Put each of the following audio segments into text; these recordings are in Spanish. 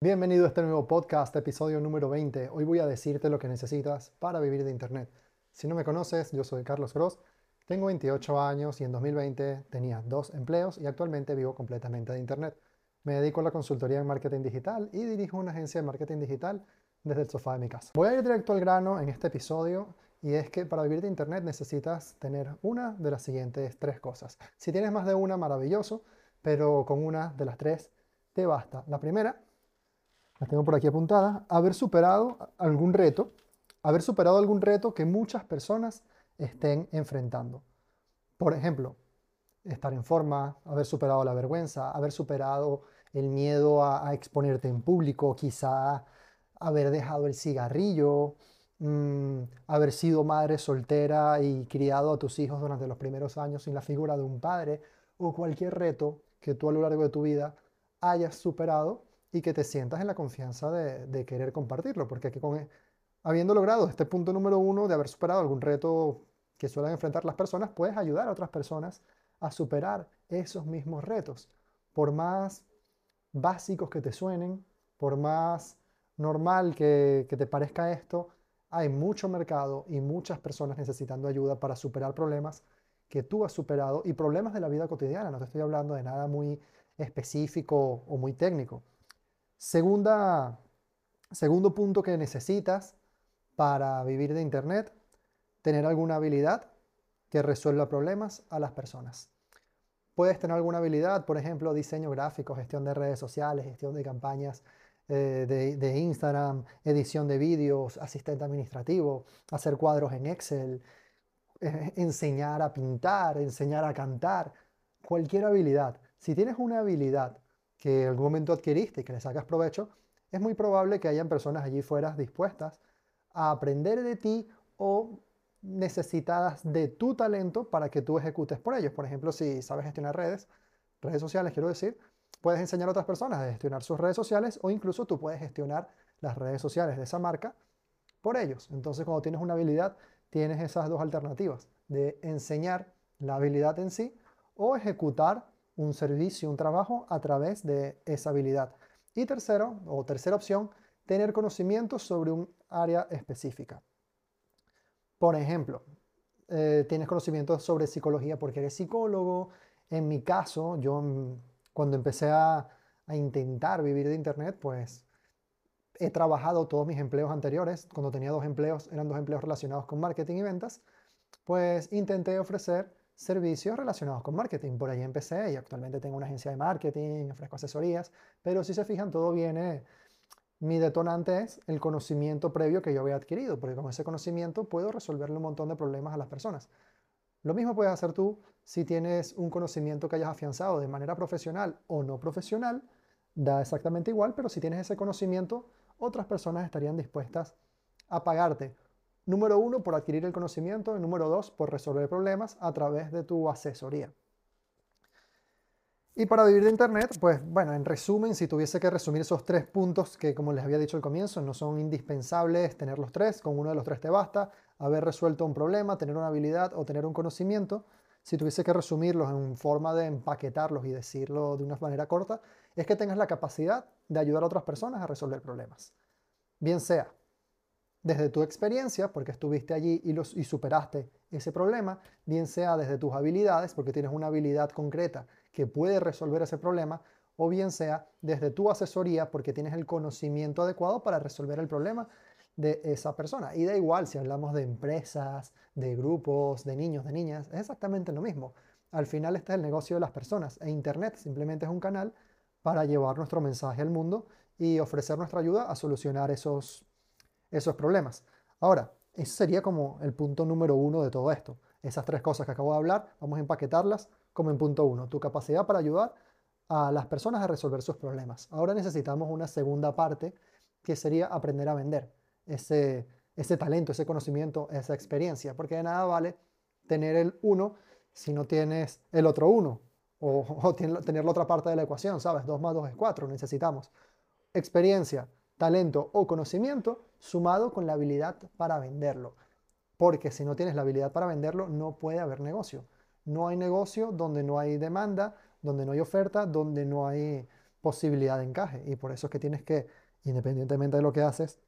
Bienvenido a este nuevo podcast, episodio número 20. Hoy voy a decirte lo que necesitas para vivir de Internet. Si no me conoces, yo soy Carlos Gross, tengo 28 años y en 2020 tenía dos empleos y actualmente vivo completamente de Internet. Me dedico a la consultoría en marketing digital y dirijo una agencia de marketing digital desde el sofá de mi casa. Voy a ir directo al grano en este episodio y es que para vivir de Internet necesitas tener una de las siguientes tres cosas. Si tienes más de una, maravilloso, pero con una de las tres te basta. La primera las tengo por aquí apuntadas, haber superado algún reto, haber superado algún reto que muchas personas estén enfrentando. Por ejemplo, estar en forma, haber superado la vergüenza, haber superado el miedo a, exponerte en público, quizá haber dejado el cigarrillo, mm, haber sido madre soltera y criado a tus hijos durante los primeros años sin la figura de un padre, o cualquier reto que tú a lo largo de tu vida hayas superado y que te sientas en la confianza de, querer compartirlo, porque con, e, habiendo logrado este punto número uno de haber superado algún reto que suelen enfrentar las personas, puedes ayudar a otras personas a superar esos mismos retos, por más básicos que te suenen, por más normal que, que te parezca esto, hay mucho mercado y muchas personas necesitando ayuda para superar problemas que tú has superado y problemas de la vida cotidiana. No te estoy hablando de nada muy específico o muy técnico. Segunda, segundo punto que necesitas para vivir de Internet, tener alguna habilidad que resuelva problemas a las personas. Puedes tener alguna habilidad, por ejemplo, diseño gráfico, gestión de redes sociales, gestión de campañas eh, de, Instagram, edición de vídeos, asistente administrativo, hacer cuadros en Excel, eh, enseñar a pintar, enseñar a cantar, cualquier habilidad. Si tienes una habilidad que en algún momento adquiriste y que le sacas provecho, es muy probable que hayan personas allí fuera dispuestas a aprender de ti o necesitadas de tu talento para que tú ejecutes por ellos. Por ejemplo, si sabes gestionar redes, redes sociales, quiero decir, puedes enseñar a otras personas a gestionar sus redes sociales o incluso tú puedes gestionar las redes sociales de esa marca por ellos. Entonces, cuando tienes una habilidad, tienes esas dos alternativas de enseñar la habilidad en sí o ejecutar un servicio, un trabajo a través de esa habilidad. Y tercero, o tercera opción, tener conocimiento sobre un área específica. Por ejemplo, eh, tienes conocimiento sobre psicología porque eres psicólogo. En mi caso, yo mm, cuando empecé a, a intentar vivir de Internet, pues he trabajado todos mis empleos anteriores. Cuando tenía dos empleos, eran dos empleos relacionados con marketing y ventas, pues intenté ofrecer servicios relacionados con marketing. Por ahí empecé y actualmente tengo una agencia de marketing, ofrezco asesorías, pero si se fijan, todo viene, mi detonante es el conocimiento previo que yo había adquirido, porque con ese conocimiento puedo resolverle un montón de problemas a las personas. Lo mismo puedes hacer tú si tienes un conocimiento que hayas afianzado de manera profesional o no profesional, da exactamente igual, pero si tienes ese conocimiento, otras personas estarían dispuestas a pagarte Número uno, por adquirir el conocimiento. Y número dos, por resolver problemas a través de tu asesoría. Y para vivir de Internet, pues bueno, en resumen, si tuviese que resumir esos tres puntos que, como les había dicho al comienzo, no son indispensables tener los tres, con uno de los tres te basta, haber resuelto un problema, tener una habilidad o tener un conocimiento, si tuviese que resumirlos en forma de empaquetarlos y decirlo de una manera corta, es que tengas la capacidad de ayudar a otras personas a resolver problemas. Bien sea desde tu experiencia, porque estuviste allí y, superaste ese problema, bien sea desde tus habilidades, porque tienes una habilidad concreta que puede resolver ese problema, o bien sea desde tu asesoría, porque tienes el conocimiento adecuado para resolver el problema de esa persona. Y da igual si hablamos de empresas, de grupos, de niños, de niñas, es exactamente lo mismo. Al final este es el negocio de las personas e Internet simplemente es un canal para llevar nuestro mensaje al mundo y ofrecer nuestra ayuda a solucionar esos esos problemas. Ahora, ese sería como el punto número uno de todo esto. Esas tres cosas que acabo de hablar, vamos a empaquetarlas como en punto uno. Tu capacidad para ayudar a las personas a resolver sus problemas. Ahora necesitamos una segunda parte que sería aprender a vender ese, talento, ese conocimiento, esa experiencia. Porque de nada vale tener el uno si no tienes el otro uno. O, o tener la otra parte de la ecuación, ¿sabes? Dos más dos es cuatro. Necesitamos experiencia, talento o conocimiento sumado con la habilidad para venderlo. Porque si no tienes la habilidad para venderlo, no puede haber negocio. No hay negocio donde no hay demanda, donde no hay oferta, donde no hay posibilidad de encaje. Y por eso es que tienes que, independientemente de lo que haces,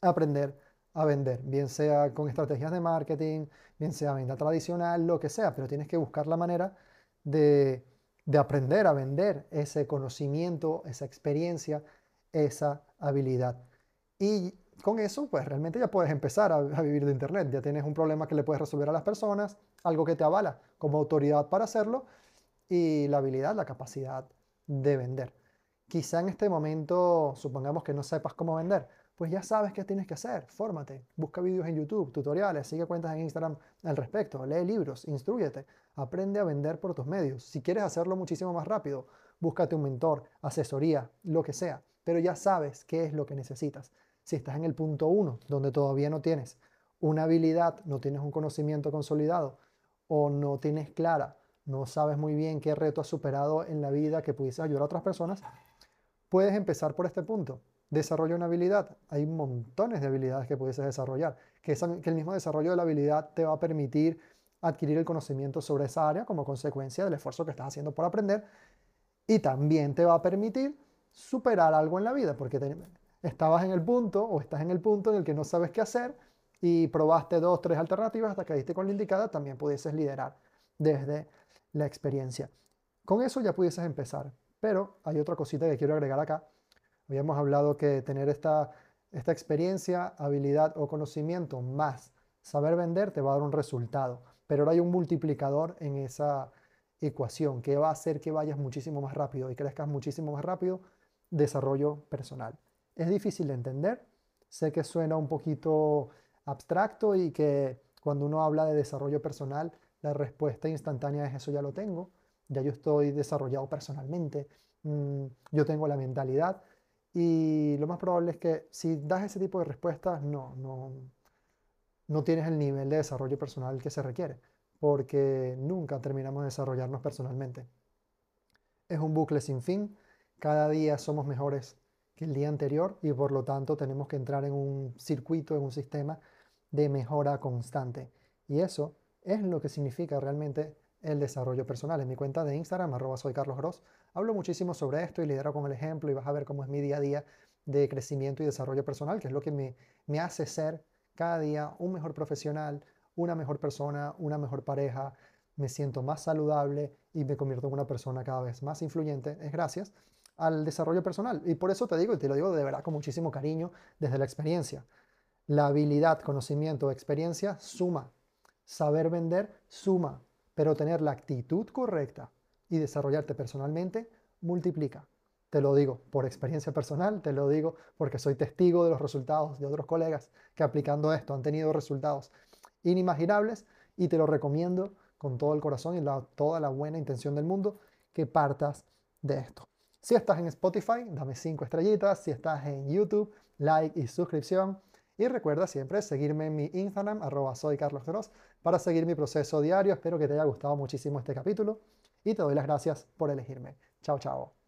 aprender a vender, bien sea con estrategias de marketing, bien sea venta tradicional, lo que sea, pero tienes que buscar la manera de, de aprender a vender ese conocimiento, esa experiencia, esa habilidad. Y con eso, pues realmente ya puedes empezar a, vivir de Internet. Ya tienes un problema que le puedes resolver a las personas, algo que te avala como autoridad para hacerlo y la habilidad, la capacidad de vender. Quizá en este momento, supongamos que no sepas cómo vender, pues ya sabes qué tienes que hacer. Fórmate, busca vídeos en YouTube, tutoriales, sigue cuentas en Instagram al respecto, lee libros, instruyete, aprende a vender por tus medios. Si quieres hacerlo muchísimo más rápido, búscate un mentor, asesoría, lo que sea, pero ya sabes qué es lo que necesitas. Si estás en el punto uno, donde todavía no tienes una habilidad, no tienes un conocimiento consolidado o no tienes clara, no sabes muy bien qué reto has superado en la vida que pudiese ayudar a otras personas, puedes empezar por este punto desarrolla una habilidad. Hay montones de habilidades que puedes desarrollar, que el mismo desarrollo de la habilidad te va a permitir adquirir el conocimiento sobre esa área como consecuencia del esfuerzo que estás haciendo por aprender y también te va a permitir superar algo en la vida, porque estabas en el punto o estás en el punto en el que no sabes qué hacer y probaste dos, tres alternativas hasta que diste con la indicada, también pudieses liderar desde la experiencia. Con eso ya pudieses empezar, pero hay otra cosita que quiero agregar acá Habíamos hablado que tener esta, esta experiencia, habilidad o conocimiento más saber vender te va a dar un resultado, pero ahora hay un multiplicador en esa ecuación que va a hacer que vayas muchísimo más rápido y crezcas muchísimo más rápido, desarrollo personal. Es difícil de entender, sé que suena un poquito abstracto y que cuando uno habla de desarrollo personal, la respuesta instantánea es eso ya lo tengo, ya yo estoy desarrollado personalmente, mm, yo tengo la mentalidad, y lo más probable es que si das ese tipo de respuestas, no, no, no tienes el nivel de desarrollo personal que se requiere, porque nunca terminamos de desarrollarnos personalmente. Es un bucle sin fin, cada día somos mejores que el día anterior y por lo tanto tenemos que entrar en un circuito, en un sistema de mejora constante. Y eso es lo que significa realmente el desarrollo personal. En mi cuenta de Instagram, arroba soy Carlos Gross, hablo muchísimo sobre esto y lidero con el ejemplo y vas a ver cómo es mi día a día de crecimiento y desarrollo personal, que es lo que me, me hace ser cada día un mejor profesional, una mejor persona, una mejor pareja, me siento más saludable y me convierto en una persona cada vez más influyente, es gracias al desarrollo personal. Y por eso te digo, y te lo digo de verdad con muchísimo cariño desde la experiencia. La habilidad, conocimiento, experiencia suma. Saber vender suma pero tener la actitud correcta y desarrollarte personalmente multiplica. Te lo digo por experiencia personal, te lo digo porque soy testigo de los resultados de otros colegas que aplicando esto han tenido resultados inimaginables y te lo recomiendo con todo el corazón y toda la buena intención del mundo que partas de esto. Si estás en Spotify, dame 5 estrellitas. Si estás en YouTube, like y suscripción. Y recuerda siempre seguirme en mi Instagram, arroba soy para seguir mi proceso diario. Espero que te haya gustado muchísimo este capítulo y te doy las gracias por elegirme. Chao, chao.